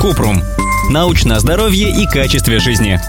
Купрум. Научное здоровье и качестве жизни.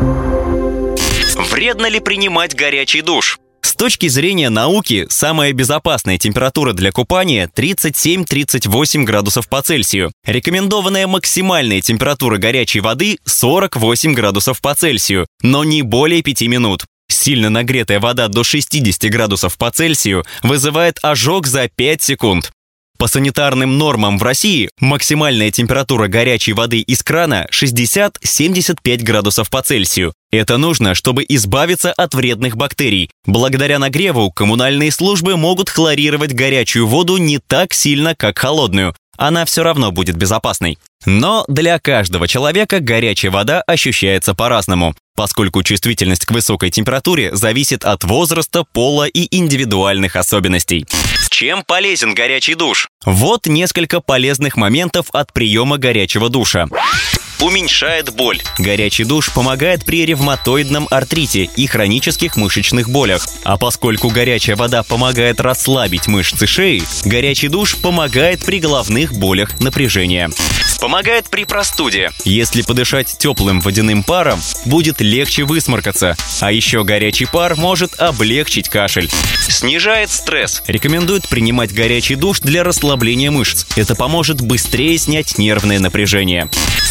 Вредно ли принимать горячий душ? С точки зрения науки, самая безопасная температура для купания 37-38 градусов по Цельсию. Рекомендованная максимальная температура горячей воды 48 градусов по Цельсию, но не более 5 минут. Сильно нагретая вода до 60 градусов по Цельсию вызывает ожог за 5 секунд. По санитарным нормам в России максимальная температура горячей воды из крана 60-75 градусов по Цельсию. Это нужно, чтобы избавиться от вредных бактерий. Благодаря нагреву коммунальные службы могут хлорировать горячую воду не так сильно, как холодную. Она все равно будет безопасной. Но для каждого человека горячая вода ощущается по-разному, поскольку чувствительность к высокой температуре зависит от возраста, пола и индивидуальных особенностей. Чем полезен горячий душ? Вот несколько полезных моментов от приема горячего душа. Уменьшает боль. Горячий душ помогает при ревматоидном артрите и хронических мышечных болях. А поскольку горячая вода помогает расслабить мышцы шеи, горячий душ помогает при головных болях напряжения. Помогает при простуде. Если подышать теплым водяным паром, будет легче высморкаться. А еще горячий пар может облегчить кашель. Снижает стресс. Рекомендуют принимать горячий душ для расслабления мышц. Это поможет быстрее снять нервное напряжение.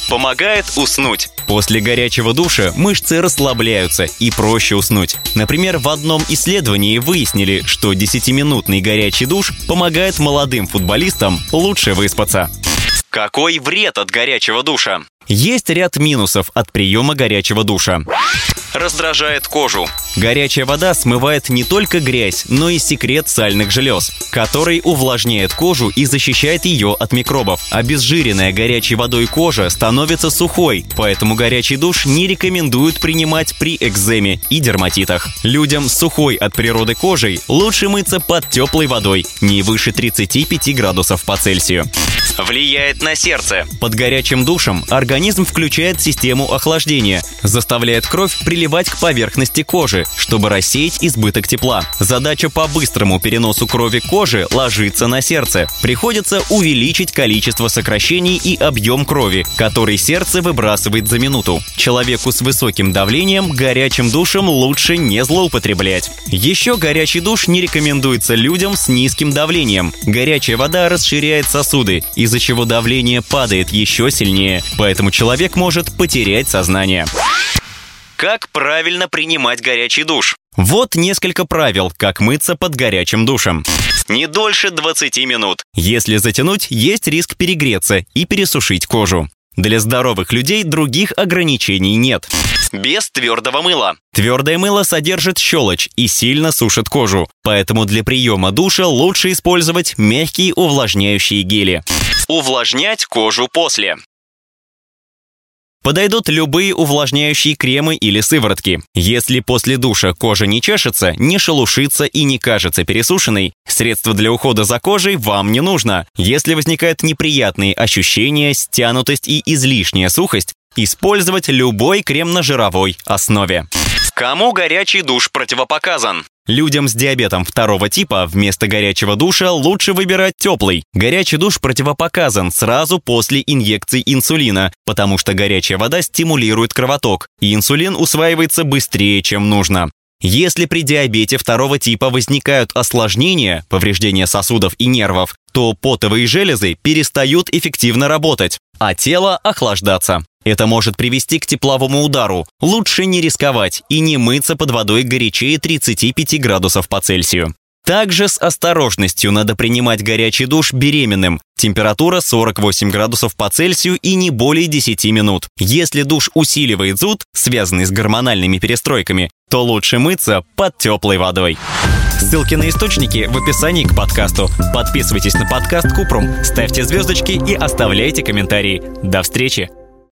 Помогает уснуть. После горячего душа мышцы расслабляются и проще уснуть. Например, в одном исследовании выяснили, что 10-минутный горячий душ помогает молодым футболистам лучше выспаться. Какой вред от горячего душа? Есть ряд минусов от приема горячего душа. Раздражает кожу. Горячая вода смывает не только грязь, но и секрет сальных желез, который увлажняет кожу и защищает ее от микробов. Обезжиренная горячей водой кожа становится сухой, поэтому горячий душ не рекомендуют принимать при экземе и дерматитах. Людям с сухой от природы кожей лучше мыться под теплой водой, не выше 35 градусов по Цельсию. Влияет на сердце. Под горячим душем организм включает систему охлаждения, заставляет кровь приливать к поверхности кожи, чтобы рассеять избыток тепла. Задача по быстрому переносу крови кожи ложится на сердце. Приходится увеличить количество сокращений и объем крови, который сердце выбрасывает за минуту. Человеку с высоким давлением горячим душем лучше не злоупотреблять. Еще горячий душ не рекомендуется людям с низким давлением. Горячая вода расширяет сосуды, из-за чего давление падает еще сильнее, поэтому человек может потерять сознание. Как правильно принимать горячий душ? Вот несколько правил, как мыться под горячим душем. Не дольше 20 минут. Если затянуть, есть риск перегреться и пересушить кожу. Для здоровых людей других ограничений нет. Без твердого мыла. Твердое мыло содержит щелочь и сильно сушит кожу, поэтому для приема душа лучше использовать мягкие увлажняющие гели. Увлажнять кожу после. Подойдут любые увлажняющие кремы или сыворотки. Если после душа кожа не чешется, не шелушится и не кажется пересушенной, средство для ухода за кожей вам не нужно. Если возникают неприятные ощущения, стянутость и излишняя сухость, использовать любой крем на жировой основе. Кому горячий душ противопоказан? Людям с диабетом второго типа вместо горячего душа лучше выбирать теплый. Горячий душ противопоказан сразу после инъекции инсулина, потому что горячая вода стимулирует кровоток, и инсулин усваивается быстрее, чем нужно. Если при диабете второго типа возникают осложнения, повреждения сосудов и нервов, то потовые железы перестают эффективно работать, а тело охлаждаться. Это может привести к тепловому удару. Лучше не рисковать и не мыться под водой горячее 35 градусов по Цельсию. Также с осторожностью надо принимать горячий душ беременным. Температура 48 градусов по Цельсию и не более 10 минут. Если душ усиливает зуд, связанный с гормональными перестройками, то лучше мыться под теплой водой. Ссылки на источники в описании к подкасту. Подписывайтесь на подкаст Купрум, ставьте звездочки и оставляйте комментарии. До встречи!